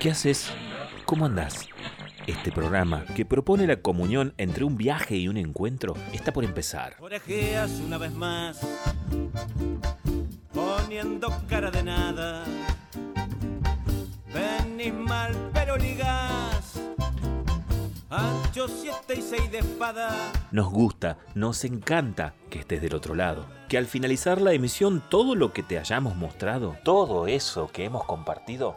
¿Qué haces? ¿Cómo andás? Este programa, que propone la comunión entre un viaje y un encuentro, está por empezar. Orejeas una vez más, poniendo cara de nada. Venís mal, pero ligás. Ancho siete y seis de espada. Nos gusta, nos encanta que estés del otro lado. Que al finalizar la emisión todo lo que te hayamos mostrado, todo eso que hemos compartido,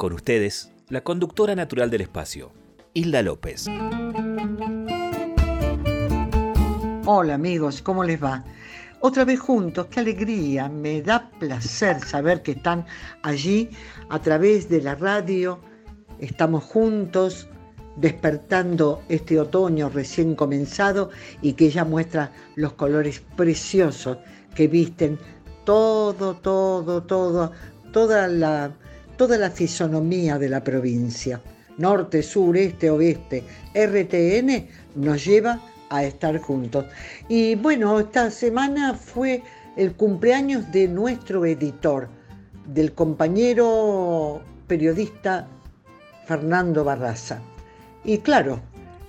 Con ustedes, la conductora natural del espacio, Hilda López. Hola amigos, ¿cómo les va? Otra vez juntos, qué alegría, me da placer saber que están allí a través de la radio, estamos juntos despertando este otoño recién comenzado y que ya muestra los colores preciosos que visten todo, todo, todo, toda la, toda la fisonomía de la provincia. Norte, sur, este, oeste, RTN nos lleva a estar juntos. Y bueno, esta semana fue el cumpleaños de nuestro editor, del compañero periodista Fernando Barraza. Y claro,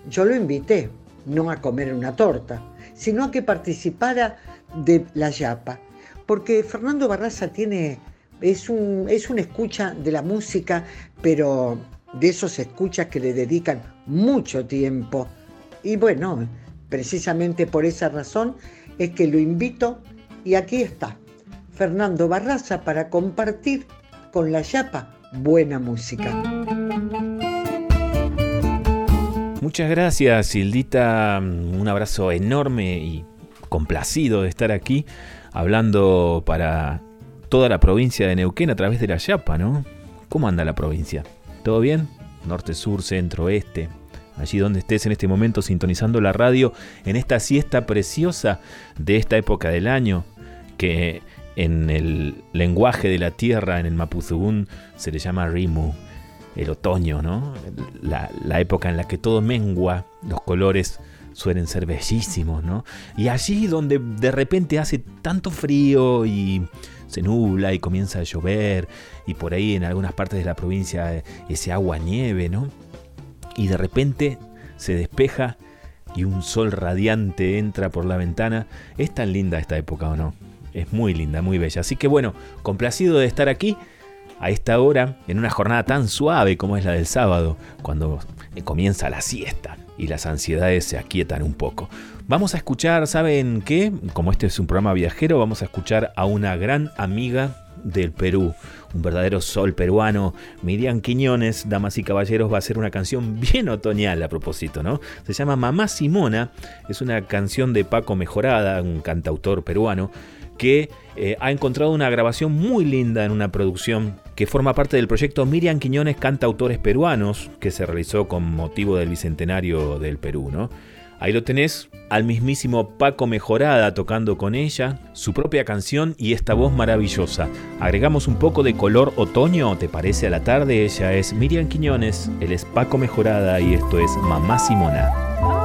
yo lo invité, no a comer una torta, sino a que participara de la Yapa, porque Fernando Barraza tiene, es un, es escucha de la música, pero de esos escuchas que le dedican mucho tiempo. Y bueno, precisamente por esa razón es que lo invito y aquí está, Fernando Barraza para compartir con la Yapa buena música. Muchas gracias, Hildita. Un abrazo enorme y complacido de estar aquí hablando para toda la provincia de Neuquén a través de la Yapa, ¿no? ¿Cómo anda la provincia? ¿Todo bien? Norte, sur, centro, oeste. Allí donde estés en este momento sintonizando la radio en esta siesta preciosa de esta época del año que en el lenguaje de la tierra, en el Mapuzugún, se le llama Rimu el otoño, ¿no? La, la, época en la que todo mengua, los colores suelen ser bellísimos, ¿no? Y allí donde de repente hace tanto frío y se nubla y comienza a llover y por ahí en algunas partes de la provincia ese agua nieve, ¿no? Y de repente se despeja y un sol radiante entra por la ventana. Es tan linda esta época o no? Es muy linda, muy bella. Así que bueno, complacido de estar aquí a esta hora, en una jornada tan suave como es la del sábado, cuando comienza la siesta y las ansiedades se aquietan un poco. Vamos a escuchar, ¿saben qué? Como este es un programa viajero, vamos a escuchar a una gran amiga del Perú, un verdadero sol peruano. Miriam Quiñones, damas y caballeros, va a hacer una canción bien otoñal a propósito, ¿no? Se llama Mamá Simona, es una canción de Paco Mejorada, un cantautor peruano que eh, ha encontrado una grabación muy linda en una producción que forma parte del proyecto Miriam Quiñones Canta Autores Peruanos, que se realizó con motivo del Bicentenario del Perú, ¿no? Ahí lo tenés, al mismísimo Paco Mejorada tocando con ella, su propia canción y esta voz maravillosa. Agregamos un poco de color otoño, ¿te parece a la tarde? Ella es Miriam Quiñones, él es Paco Mejorada y esto es Mamá Simona.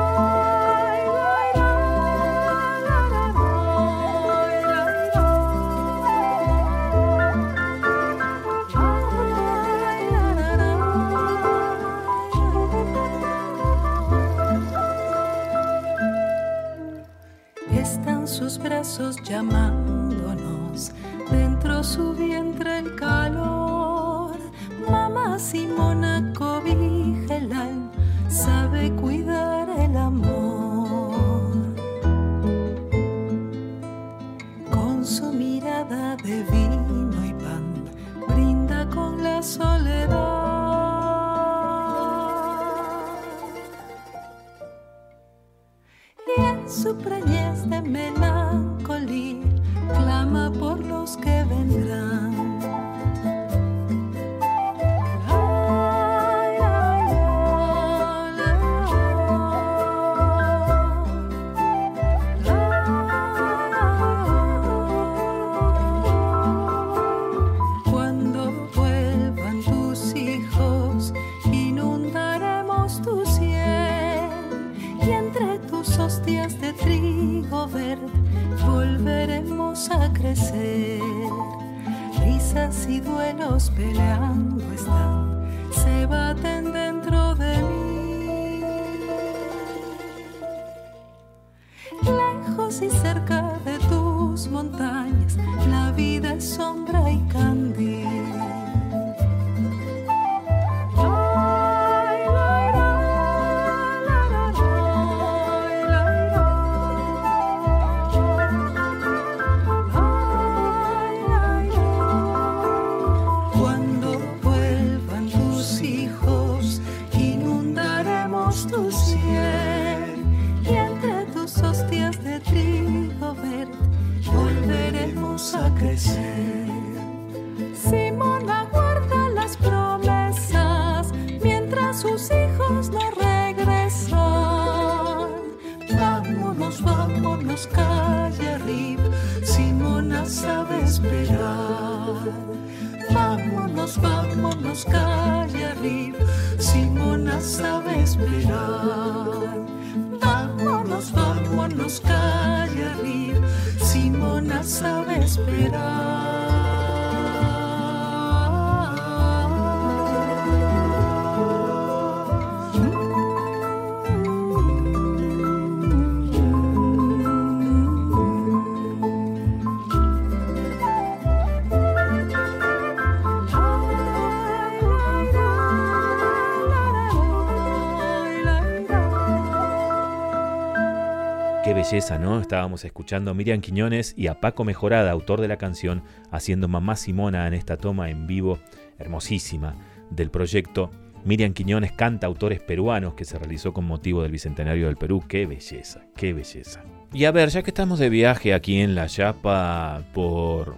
Estábamos escuchando a Miriam Quiñones y a Paco Mejorada, autor de la canción, haciendo Mamá Simona en esta toma en vivo hermosísima del proyecto Miriam Quiñones canta autores peruanos que se realizó con motivo del Bicentenario del Perú. Qué belleza, qué belleza. Y a ver, ya que estamos de viaje aquí en La Chapa por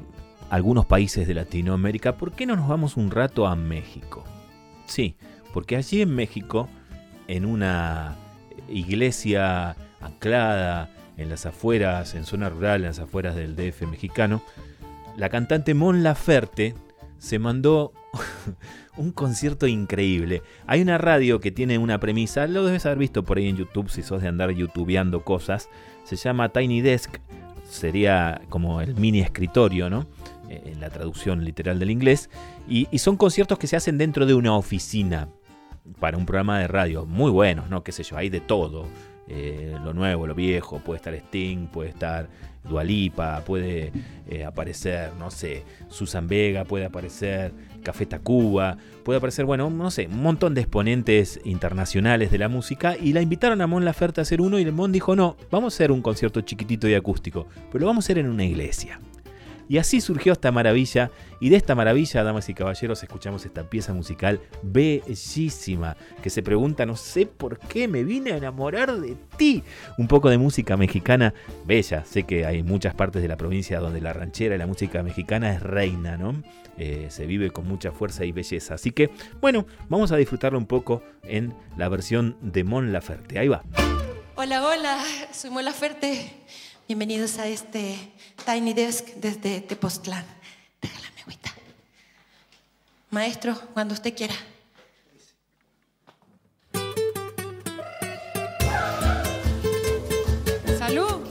algunos países de Latinoamérica, ¿por qué no nos vamos un rato a México? Sí, porque allí en México, en una iglesia anclada en las afueras, en zona rural, en las afueras del DF mexicano, la cantante Mon Laferte se mandó un concierto increíble. Hay una radio que tiene una premisa, lo debes haber visto por ahí en YouTube si sos de andar youtubeando cosas. Se llama Tiny Desk, sería como el mini escritorio, ¿no? Eh, En la traducción literal del inglés. Y, y son conciertos que se hacen dentro de una oficina para un programa de radio. Muy buenos, ¿no? Qué sé yo, hay de todo. Eh, lo nuevo, lo viejo, puede estar Sting, puede estar Dualipa, puede eh, aparecer, no sé, Susan Vega, puede aparecer Café Tacuba, puede aparecer, bueno, no sé, un montón de exponentes internacionales de la música y la invitaron a Mon Laferte a hacer uno y el Mon dijo, no, vamos a hacer un concierto chiquitito y acústico, pero vamos a hacer en una iglesia. Y así surgió esta maravilla, y de esta maravilla, damas y caballeros, escuchamos esta pieza musical bellísima, que se pregunta, no sé por qué me vine a enamorar de ti. Un poco de música mexicana bella, sé que hay muchas partes de la provincia donde la ranchera y la música mexicana es reina, ¿no? Eh, se vive con mucha fuerza y belleza. Así que, bueno, vamos a disfrutarlo un poco en la versión de Mon Laferte. Ahí va. Hola, hola, soy Mola Ferte. Bienvenidos a este Tiny Desk desde Tepoztlán. Regálame agüita. Maestro, cuando usted quiera. Salud.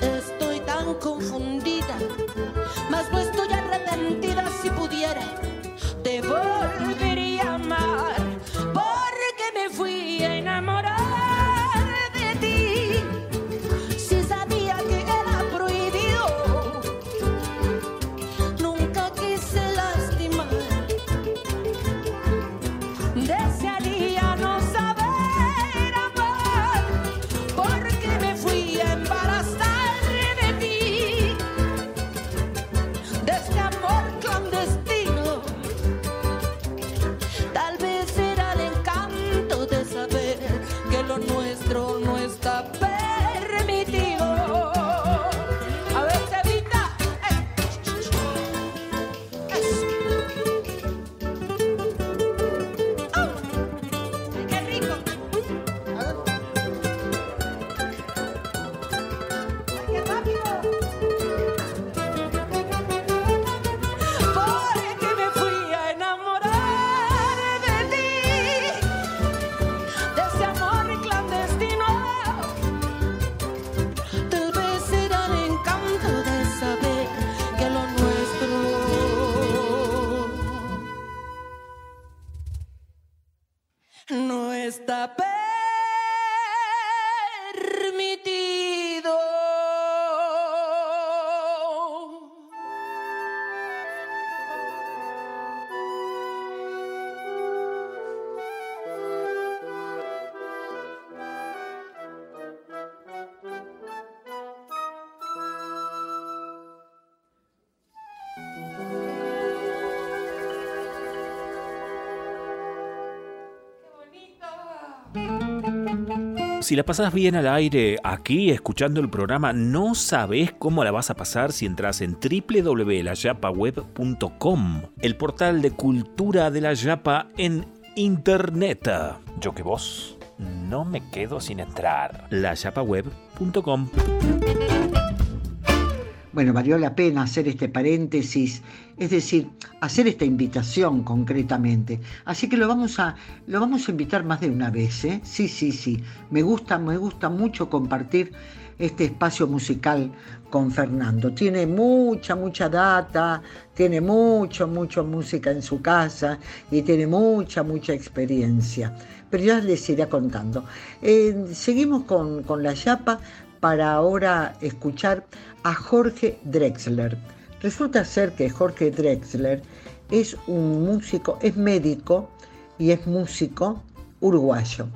Estoy tan confundida, mas no estoy arrepentida si pudiera. Si la pasas bien al aire aquí escuchando el programa, no sabes cómo la vas a pasar si entras en www.layapaweb.com, el portal de cultura de la Yapa en internet. Yo que vos no me quedo sin entrar. layapaweb.com. Bueno, valió la pena hacer este paréntesis, es decir, hacer esta invitación concretamente. Así que lo vamos a, lo vamos a invitar más de una vez, ¿eh? Sí, sí, sí. Me gusta, me gusta mucho compartir este espacio musical con Fernando. Tiene mucha, mucha data, tiene mucho, mucho música en su casa y tiene mucha, mucha experiencia. Pero ya les iré contando. Eh, seguimos con, con la chapa para ahora escuchar a Jorge Drexler. Resulta ser que Jorge Drexler es un músico, es médico y es músico uruguayo.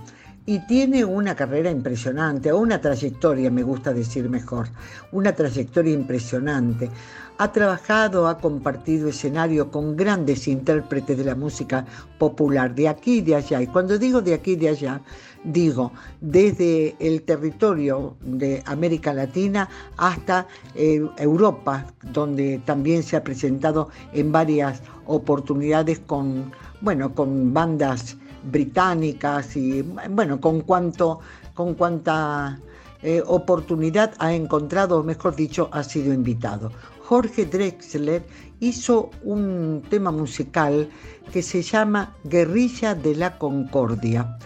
Y tiene una carrera impresionante, o una trayectoria, me gusta decir mejor, una trayectoria impresionante. Ha trabajado, ha compartido escenario con grandes intérpretes de la música popular, de aquí y de allá. Y cuando digo de aquí y de allá, digo desde el territorio de América Latina hasta eh, Europa, donde también se ha presentado en varias oportunidades con, bueno, con bandas británicas y bueno, con cuanto, con cuanta eh, oportunidad ha encontrado, o mejor dicho, ha sido invitado. Jorge Drexler hizo un tema musical que se llama Guerrilla de la Concordia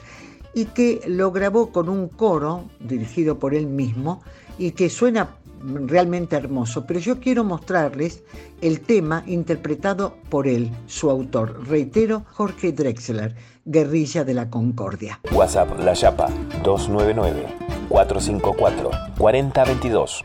y que lo grabó con un coro dirigido por él mismo y que suena realmente hermoso. Pero yo quiero mostrarles el tema interpretado por él, su autor. Reitero, Jorge Drexler, Guerrilla de la Concordia. WhatsApp La Chapa 299-454-4022.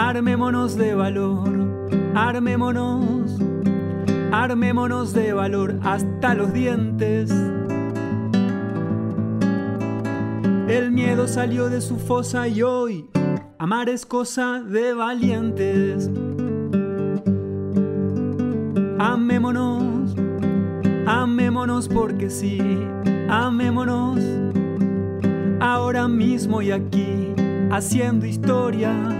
armémonos de valor, armémonos, armémonos de valor hasta los dientes. El miedo salió de su fosa y hoy amar es cosa de valientes. Amémonos, amémonos porque sí, amémonos ahora mismo y aquí, haciendo historia.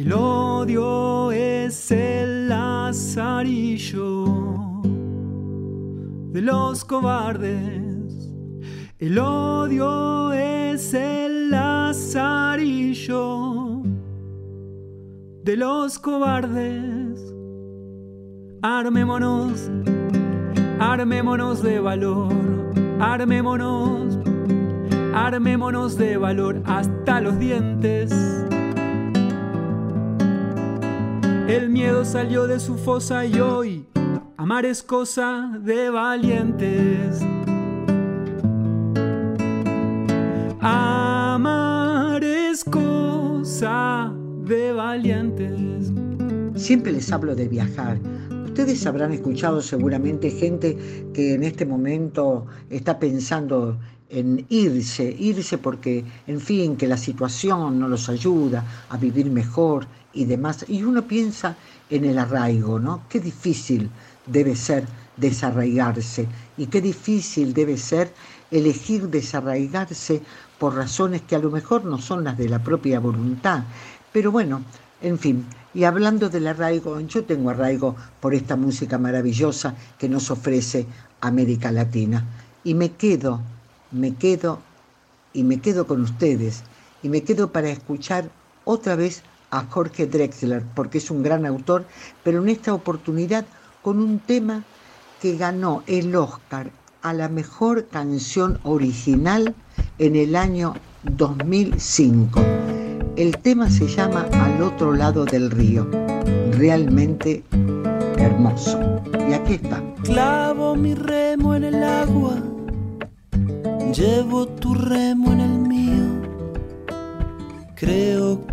El odio es el lazarillo de los cobardes. El odio es el lazarillo de los cobardes. Armémonos, armémonos de valor, armémonos, armémonos de valor hasta los dientes. El miedo salió de su fosa y hoy amar es cosa de valientes. Amar es cosa de valientes. Siempre les hablo de viajar. Ustedes habrán escuchado seguramente gente que en este momento está pensando en irse, irse porque, en fin, que la situación no los ayuda a vivir mejor y demás. Y uno piensa en el arraigo, ¿no? Qué difícil debe ser desarraigarse y qué difícil debe ser elegir desarraigarse por razones que a lo mejor no son las de la propia voluntad. Pero bueno, en fin, y hablando del arraigo, yo tengo arraigo por esta música maravillosa que nos ofrece América Latina. Y me quedo, me quedo y me quedo con ustedes. Y me quedo para escuchar otra vez a Jorge Drexler, porque es un gran autor, pero en esta oportunidad con un tema que ganó el Oscar a la mejor canción original en el año 2005. El tema se llama Al otro lado del río. Realmente hermoso. Y aquí está. Clavo mi remo en el agua, llevo tu remo en el mío. Creo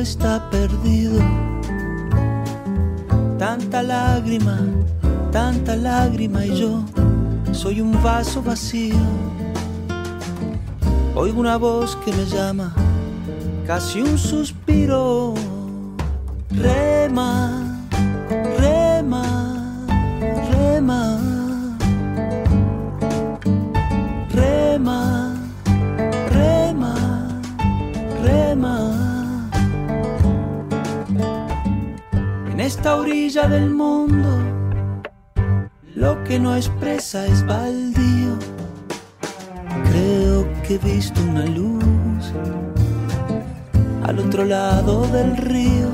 Está perdido. Tanta lágrima, tanta lágrima y yo soy un vaso vacío. Oigo una voz que me llama, casi un suspiro. Rema, esta orilla del mundo, lo que no expresa es baldío. Creo que he visto una luz al otro lado del río.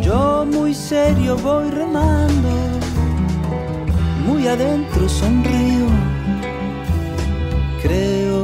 Yo muy serio voy remando, muy adentro sonrío. Creo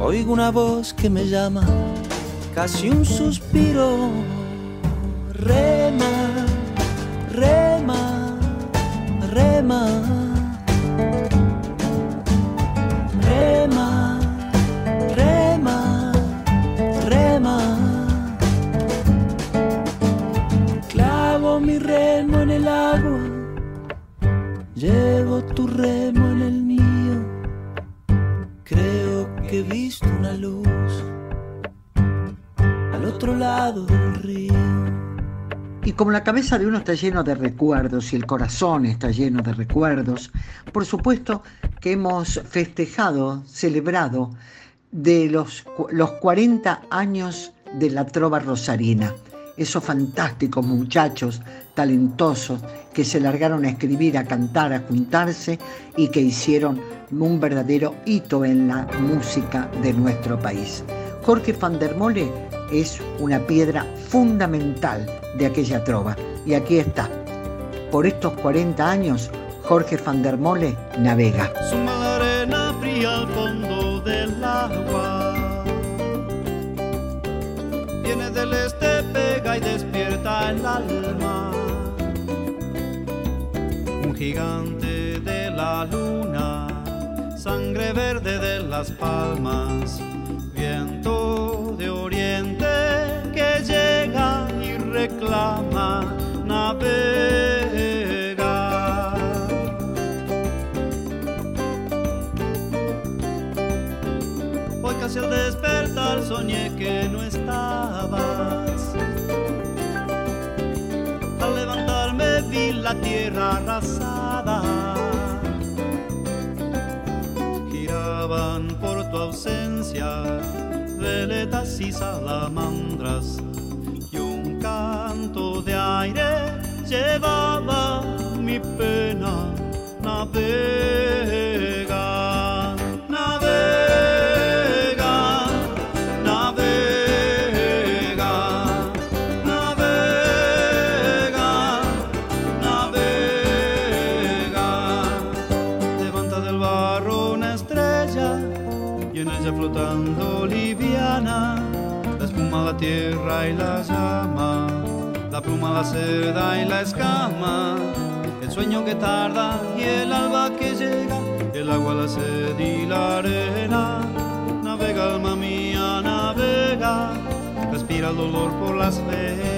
Oigo una voz que me llama, casi un suspiro. Rema, rema, rema. Rema, rema, rema. Clavo mi remo en el agua, llevo tu remo lado del río. Y como la cabeza de uno está lleno de recuerdos y el corazón está lleno de recuerdos, por supuesto que hemos festejado, celebrado de los, los 40 años de la trova rosarina. Esos fantásticos muchachos talentosos que se largaron a escribir, a cantar, a juntarse y que hicieron un verdadero hito en la música de nuestro país. Jorge van der Mole es una piedra fundamental de aquella trova. Y aquí está. Por estos 40 años, Jorge van der Mole navega. Suma la arena fría al fondo del agua. Viene del este, pega y despierta el alma. Un gigante de la luna, sangre verde de las palmas, viento de oriente reclama navegar. Hoy casi al despertar soñé que no estabas. Al levantarme vi la tierra arrasada. Giraban por tu ausencia veletas y salamandras. Aire llevaba mi pena. Navega, la seda y la escama, el sueño que tarda y el alba que llega, el agua, la sed y la arena. Navega, alma mía, navega, respira el dolor por las velas.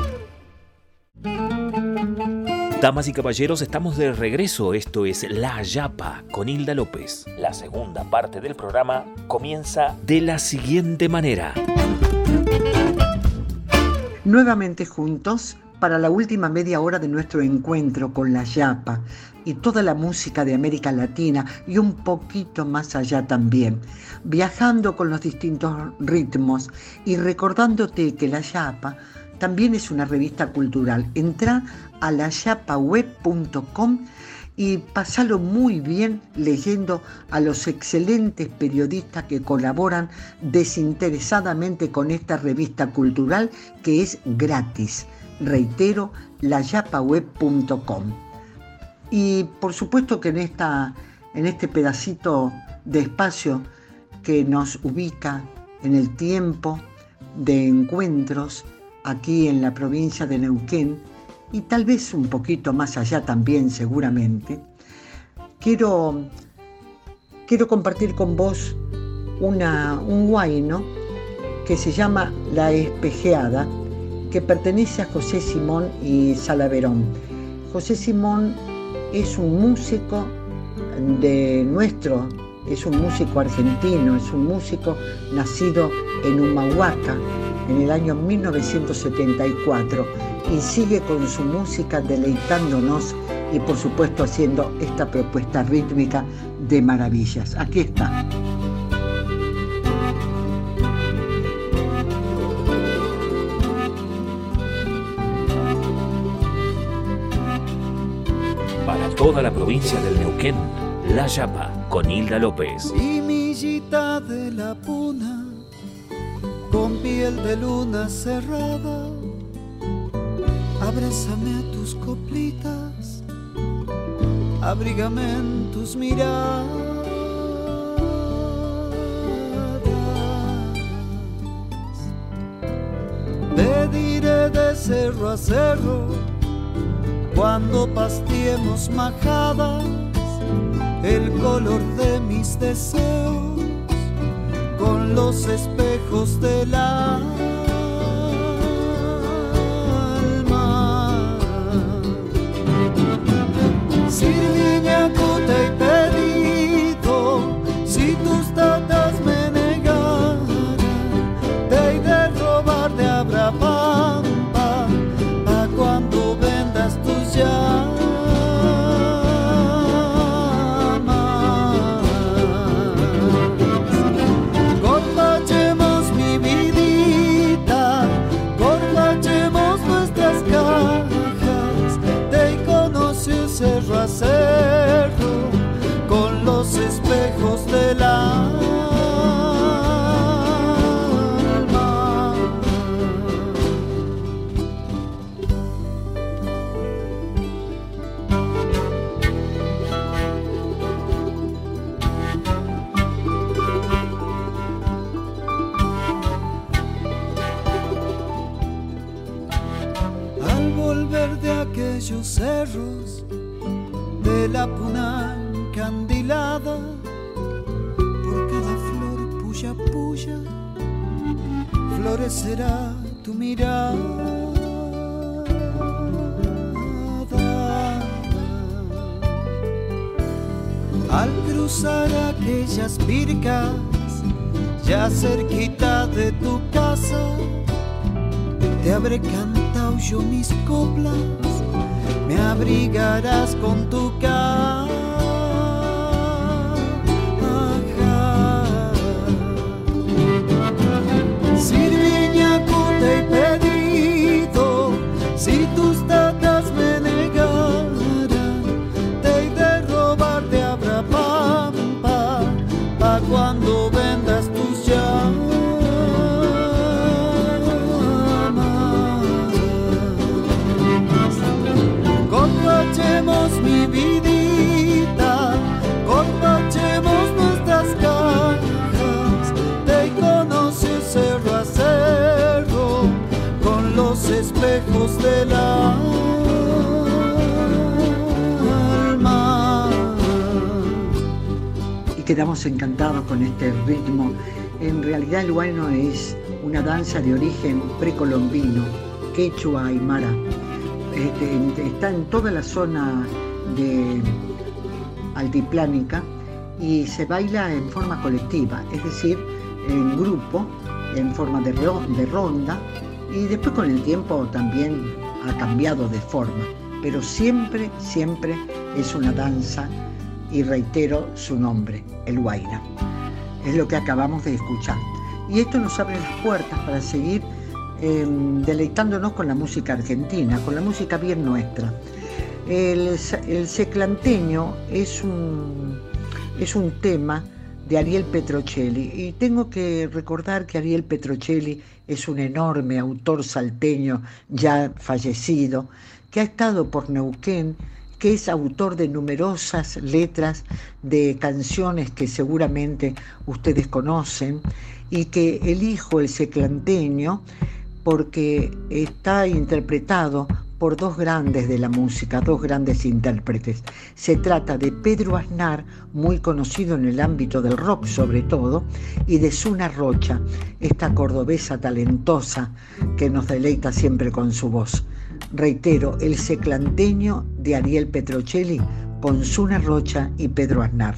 Damas y caballeros, estamos de regreso. Esto es La Yapa con Hilda López. La segunda parte del programa comienza de la siguiente manera. Nuevamente juntos para la última media hora de nuestro encuentro con la Yapa y toda la música de América Latina y un poquito más allá también, viajando con los distintos ritmos y recordándote que la Yapa también es una revista cultural. Entra a layapaweb.com y pasalo muy bien leyendo a los excelentes periodistas que colaboran desinteresadamente con esta revista cultural que es gratis. Reitero, layapaweb.com. Y por supuesto que en, esta, en este pedacito de espacio que nos ubica en el tiempo de encuentros aquí en la provincia de Neuquén y tal vez un poquito más allá también seguramente, quiero, quiero compartir con vos una, un guayno que se llama La Espejeada, que pertenece a José Simón y Salaverón. José Simón es un músico de nuestro, es un músico argentino, es un músico nacido en Humahuaca, en el año 1974 y sigue con su música deleitándonos y por supuesto haciendo esta propuesta rítmica de maravillas. Aquí está. Para toda la provincia del Neuquén, La Yapa con Hilda López. De la puna con piel de luna cerrada. Abrázame tus coplitas, abrígame en tus miradas. Te diré de cerro a cerro cuando pastiemos majadas el color de mis deseos los espejos del alma. Y cerros de la puna encandilada, por cada flor puya puya, florecerá tu mirada. Al cruzar aquellas pircas, ya cerquita de tu casa, te habré cantado yo mis coplas, me abrigarás con tu caja. Sirviña, cota y del alma. Y quedamos encantados con este ritmo. En realidad el huayno es una danza de origen precolombino, quechua aymara. Este, está en toda la zona de altiplánica y se baila en forma colectiva, es decir, en grupo, en forma de ronda y después con el tiempo también ha cambiado de forma, pero siempre, siempre es una danza y reitero su nombre, el Huayna. Es lo que acabamos de escuchar. Y esto nos abre las puertas para seguir em, deleitándonos con la música argentina, con la música bien nuestra. El, el seclanteño es un, es un tema de Ariel Petrocelli. Y tengo que recordar que Ariel Petrocelli es un enorme autor salteño ya fallecido que ha estado por Neuquén que es autor de numerosas letras de canciones que seguramente ustedes conocen y que elijo el seclanteño porque está interpretado por dos grandes de la música, dos grandes intérpretes. Se trata de Pedro Aznar, muy conocido en el ámbito del rock sobre todo, y de Suna Rocha, esta cordobesa talentosa que nos deleita siempre con su voz. Reitero, el seclanteño de Ariel Petrocelli con Suna Rocha y Pedro Aznar.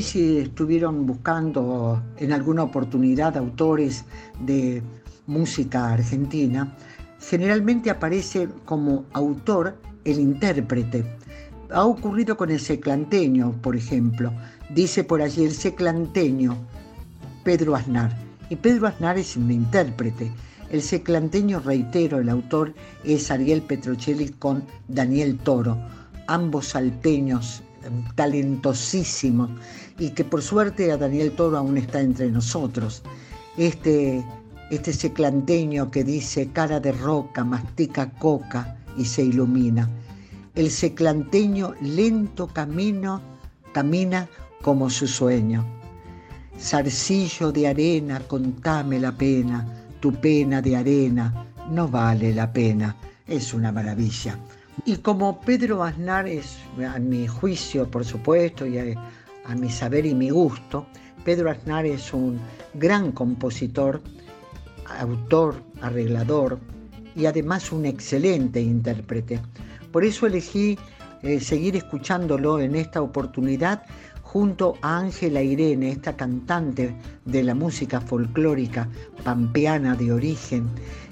Si estuvieron buscando en alguna oportunidad autores de música argentina, generalmente aparece como autor el intérprete. Ha ocurrido con el seclanteño, por ejemplo. Dice por allí el seclanteño, Pedro Aznar. Y Pedro Aznar es un intérprete. El seclanteño, reitero, el autor es Ariel Petrocelli con Daniel Toro, ambos salteños talentosísimos y que por suerte a Daniel Toro aún está entre nosotros. Este, este seclanteño que dice cara de roca, mastica coca y se ilumina. El seclanteño lento camino, camina como su sueño. Zarcillo de arena, contame la pena, tu pena de arena no vale la pena. Es una maravilla. Y como Pedro Aznar es, a mi juicio, por supuesto, y a, mi saber y mi gusto, Pedro Aznar es un gran compositor, autor, arreglador y además un excelente intérprete. Por eso elegí eh, seguir escuchándolo en esta oportunidad junto a Ángela Irene, esta cantante de la música folclórica pampeana de origen,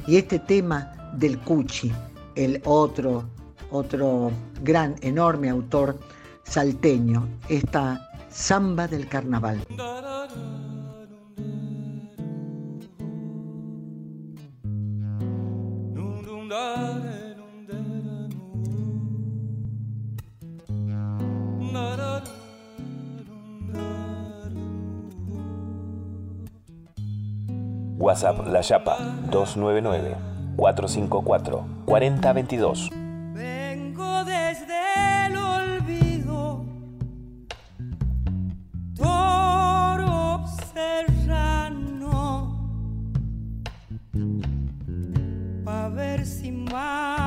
y este tema del Cuchi, el otro, otro gran, enorme autor salteño, esta samba del carnaval. WhatsApp La Chapa 299 454 4022. Ver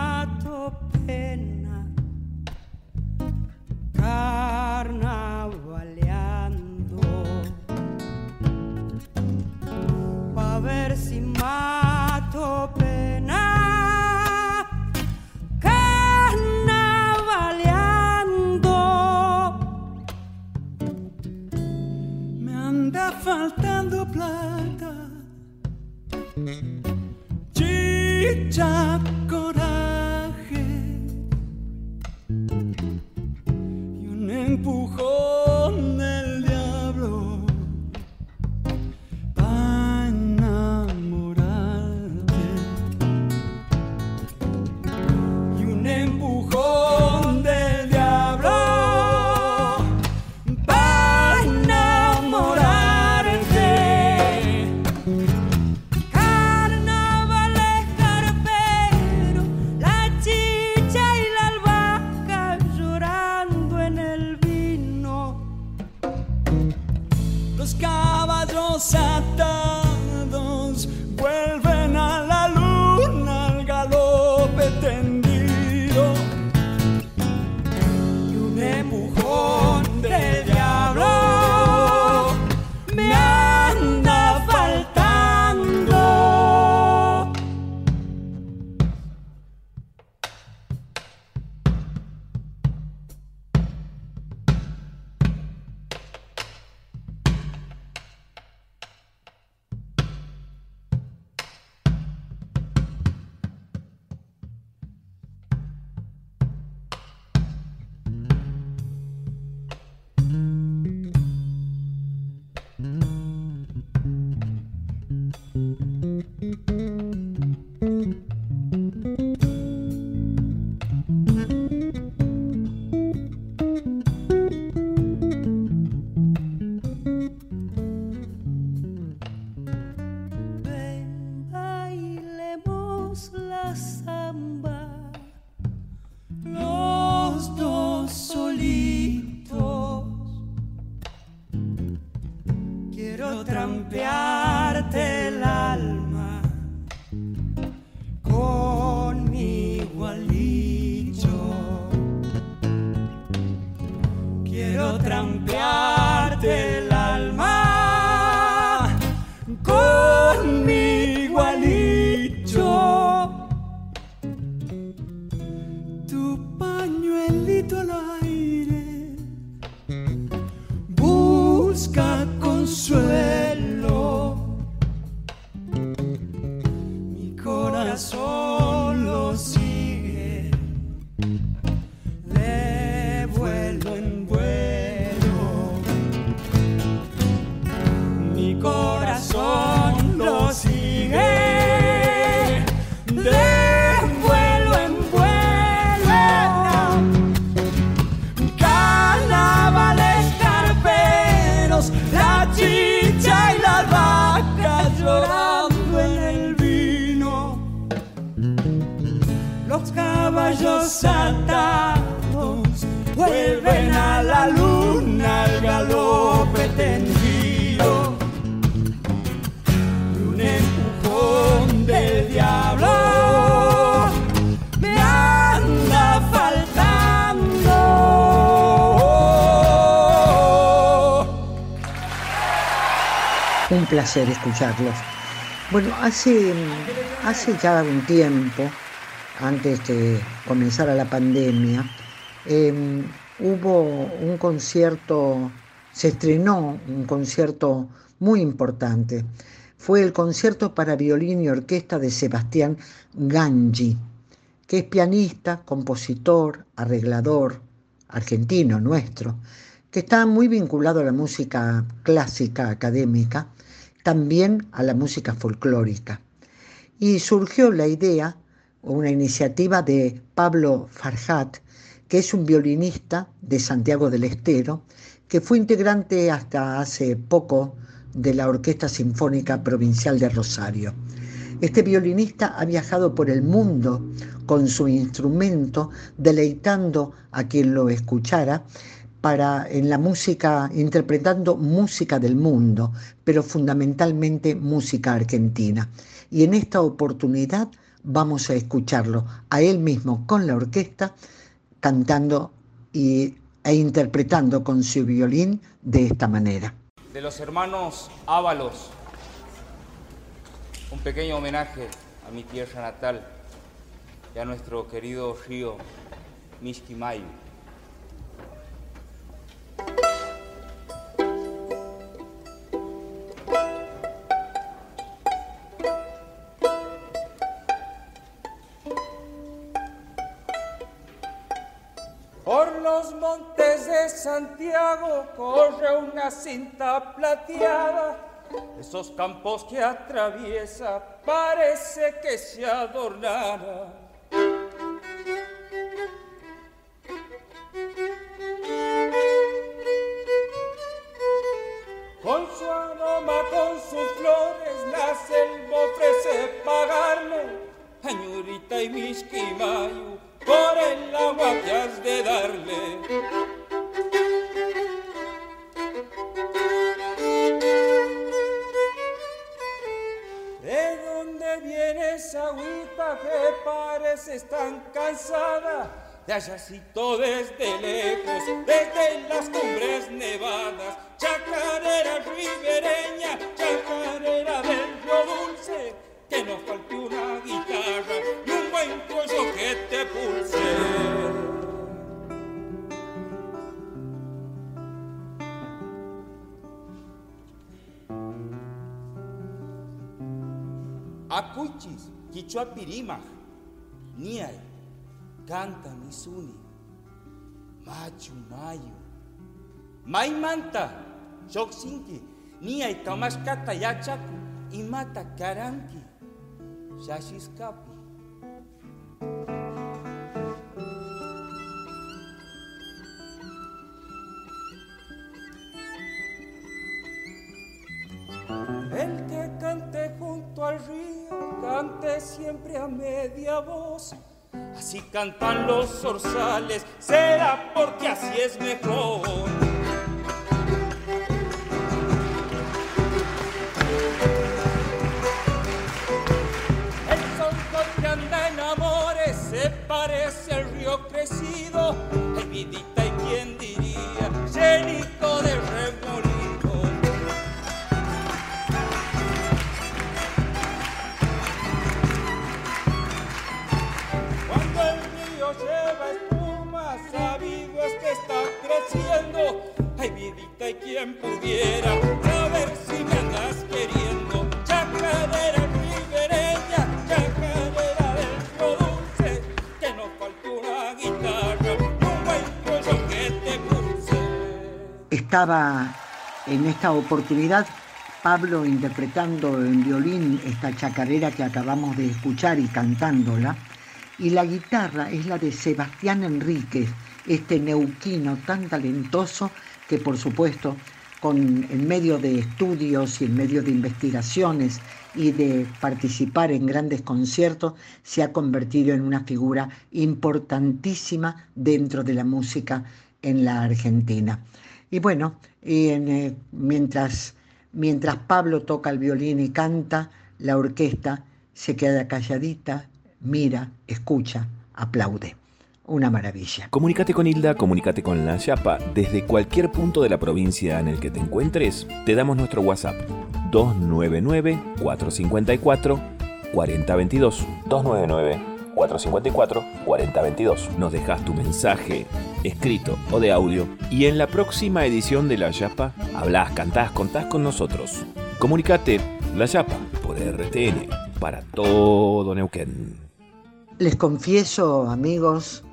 Un placer escucharlos. Bueno, hace, hace ya un tiempo, antes de comenzar la pandemia, eh, hubo un concierto, se estrenó un concierto muy importante. Fue el concierto para violín y orquesta de Sebastián Gangi, que es pianista, compositor, arreglador, argentino nuestro, que está muy vinculado a la música clásica académica, también a la música folclórica. Y surgió la idea, una iniciativa de Pablo Farhat, que es un violinista de Santiago del Estero, que fue integrante hasta hace poco de la Orquesta Sinfónica Provincial de Rosario. Este violinista ha viajado por el mundo con su instrumento, deleitando a quien lo escuchara para en la música, interpretando música del mundo, pero fundamentalmente música argentina. Y en esta oportunidad vamos a escucharlo a él mismo con la orquesta, cantando y, e interpretando con su violín de esta manera. De los hermanos Ábalos, un pequeño homenaje a mi tierra natal y a nuestro querido río Mishquimayu. Por los montes de Santiago corre una cinta plateada. Esos campos que atraviesa parece que se adornara. Pirimaj, Niay, Canta Misuni, Machu Mayu, Maimanta, Xoxinki, Niay Kamashkata Yachaku, Imata Karanki, Shashiskapi. El que cante junto al río, cante siempre a media voz. Así cantan los zorzales, será porque así es mejor. El sol que anda en amores se parece al río crecido. Ay, Ay, vidita, y quien pudiera saber si me andas queriendo. Chacarera ribereña, chacarera del dulce, que no faltó la guitarra, no yo que te puse. Estaba en esta oportunidad Pablo interpretando en violín esta chacarera que acabamos de escuchar y cantándola. Y la guitarra es la de Sebastián Enríquez, este neuquino tan talentoso que por supuesto con, en medio de estudios y en medio de investigaciones y de participar en grandes conciertos, se ha convertido en una figura importantísima dentro de la música en la Argentina. Y bueno, eh, mientras, mientras Pablo toca el violín y canta, la orquesta se queda calladita, mira, escucha, aplaude. Una maravilla. Comunícate con Hilda, comunícate con la Chapa. Desde cualquier punto de la provincia en el que te encuentres, te damos nuestro WhatsApp 299-454-4022. 299-454-4022. Nos dejas tu mensaje escrito o de audio y en la próxima edición de La Yapa hablas, cantás, contás con nosotros. Comunícate, La Yapa, por RTN, para todo Neuquén. Les confieso, amigos,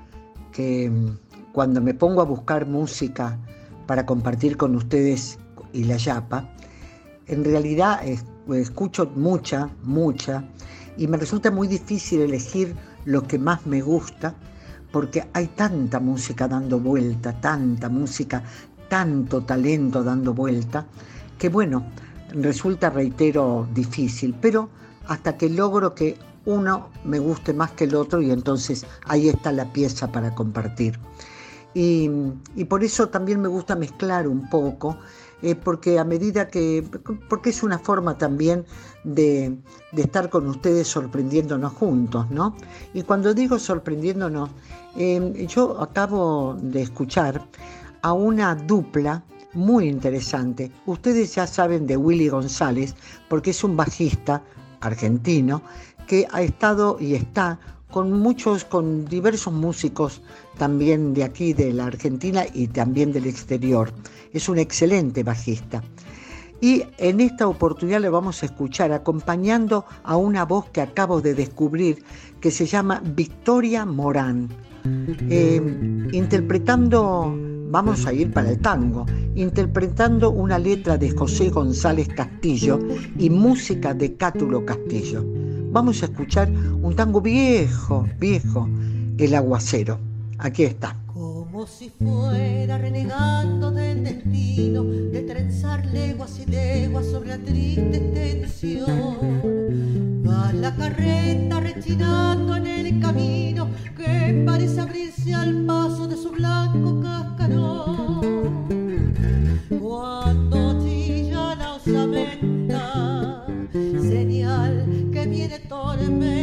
que mm, cuando me pongo a buscar música para compartir con ustedes y la Yapa, en realidad escucho mucha, mucha, y me resulta muy difícil elegir lo que más me gusta, porque hay tanta música dando vuelta, tanta música, tanto talento dando vuelta, que bueno, resulta, reitero, difícil, pero hasta que logro que uno me guste más que el otro y entonces ahí está la pieza para compartir. Y, por eso también me gusta mezclar un poco, eh, porque a medida que, porque es una forma también de, estar con ustedes sorprendiéndonos juntos, ¿no? Y cuando digo sorprendiéndonos, em, yo acabo de escuchar a una dupla muy interesante. Ustedes ya saben de Willy González, porque es un bajista argentino que ha estado y está con muchos, con diversos músicos también de aquí, de la Argentina y también del exterior. Es un excelente bajista. Y en esta oportunidad le vamos a escuchar acompañando a una voz que acabo de descubrir que se llama Victoria Morán, eh, interpretando, vamos a ir para el tango, interpretando una letra de José González Castillo y música de Cátulo Castillo. Vamos a escuchar un tango viejo, viejo, El aguacero. Aquí está. Como si fuera renegando del destino, de trenzar leguas y leguas sobre la triste extensión. Va la carreta rechinando en el camino que parece abrirse al paso de su blanco cascarón. Cuando chilla la osamenta, viene tormenta.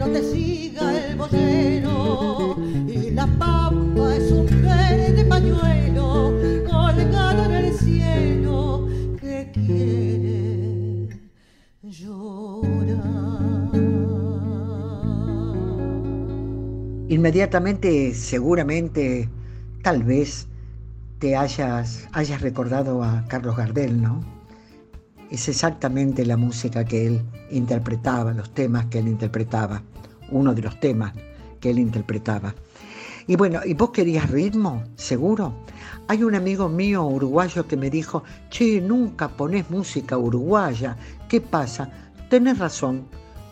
no te siga el bollero y la pampa es un verde pañuelo colgado en el cielo que quiere llorar. Inmediatamente, seguramente, tal vez te hayas, hayas recordado a Carlos Gardel, ¿no? Es exactamente la música que él interpretaba, los temas que él interpretaba uno de los temas que él interpretaba. Y bueno, ¿y vos querías ritmo? ¿Seguro? Hay un amigo mío uruguayo que me dijo, che, nunca pones música uruguaya. ¿Qué pasa? Tenés razón,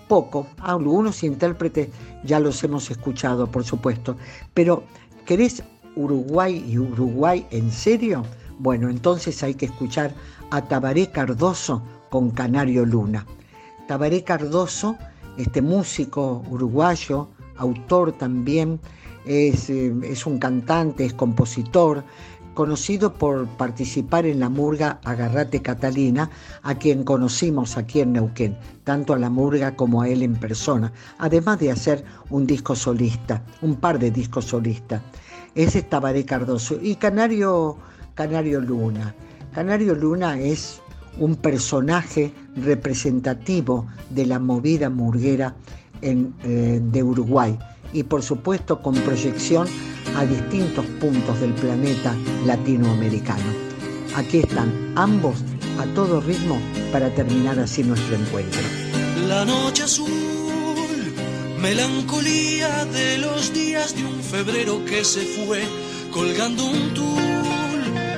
poco. Algunos intérpretes ya los hemos escuchado, por supuesto. Pero, ¿querés Uruguay y Uruguay en serio? Bueno, entonces hay que escuchar a Tabaré Cardoso con Canario Luna. Tabaré Cardoso, este músico uruguayo, autor también, es, eh, es un cantante, es compositor, conocido por participar en la murga Agarrate Catalina, a quien conocimos aquí en Neuquén, tanto a la murga como a él en persona, además de hacer un disco solista, un par de discos solistas. Es Tabaré Cardoso y Canario, Canario Luna. Canario Luna es un personaje representativo de la movida murguera eh, de Uruguay y por supuesto con proyección a distintos puntos del planeta latinoamericano. Aquí están ambos a todo ritmo para terminar así nuestro encuentro. La noche azul, melancolía de los días de un febrero que se fue, colgando un tul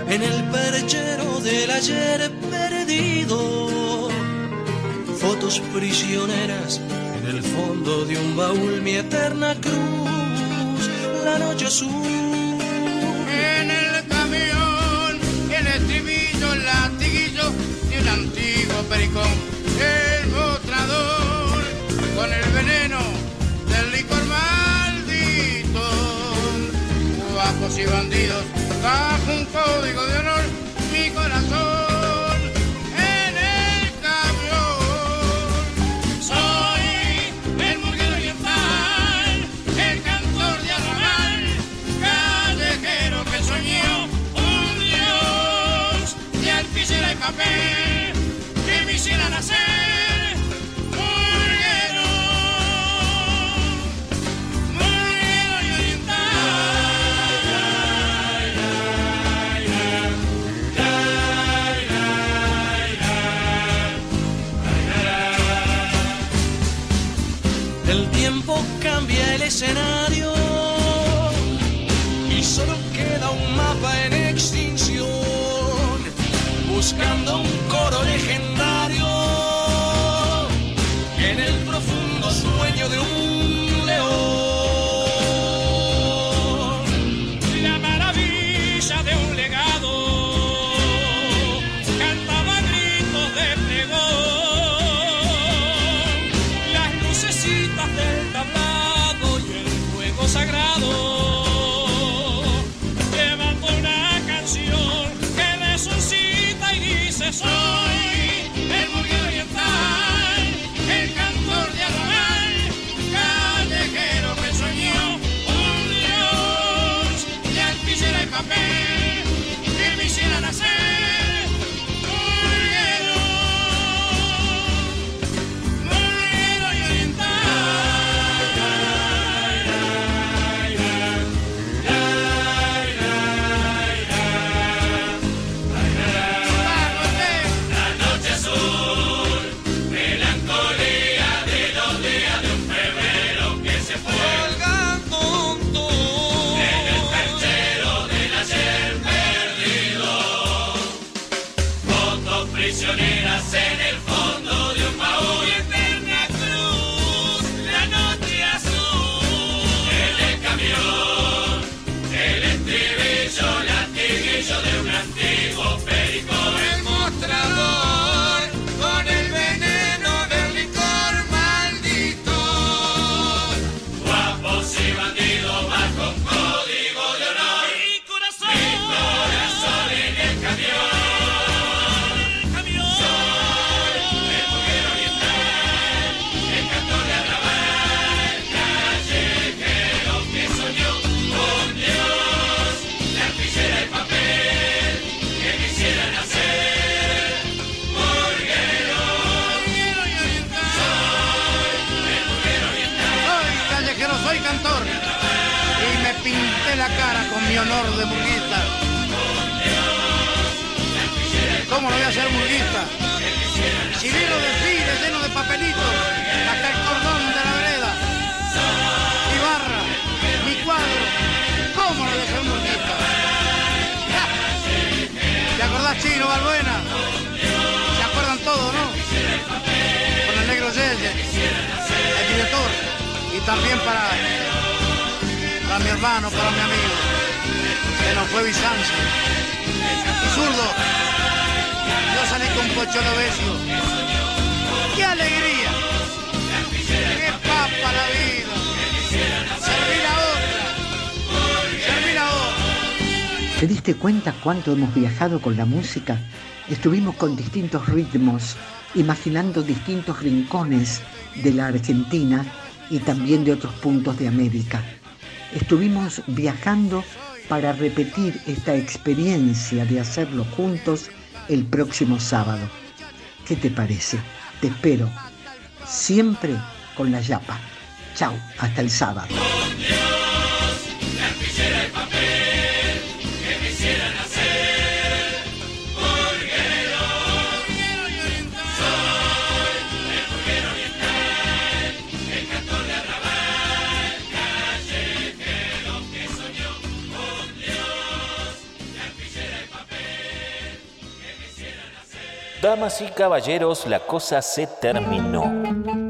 en el perchero del ayer Fotos prisioneras en el fondo de un baúl, mi eterna cruz, la noche azul. En el camión, el estribillo, el latiguillo de un antiguo pericón, el mostrador con el veneno del licor maldito. Guapos y bandidos, bajo un código de honor, papel que me hiciera nacer. Murguero, murguero y El tiempo cambia el escenario hasta el cordón de la vereda, mi barra, mi cuadro, ¿cómo lo voy a hacer murguista? ¡Ja! ¿Te acordás, Chino Balbuena? ¿Se acuerdan todo, no? Con el negro Yeye, el director, y también para, para mi hermano, para mi amigo, que nos fue Bizancio. Zurdo, yo salí con Pocholo Besio. ¿Te diste cuenta cuánto hemos viajado con la música? Estuvimos con distintos ritmos, imaginando distintos rincones de la Argentina y también de otros puntos de América. Estuvimos viajando para repetir esta experiencia de hacerlo juntos el próximo sábado. ¿Qué te parece? Te espero siempre con la yapa. Hasta el sábado. Damas y caballeros, la cosa se terminó.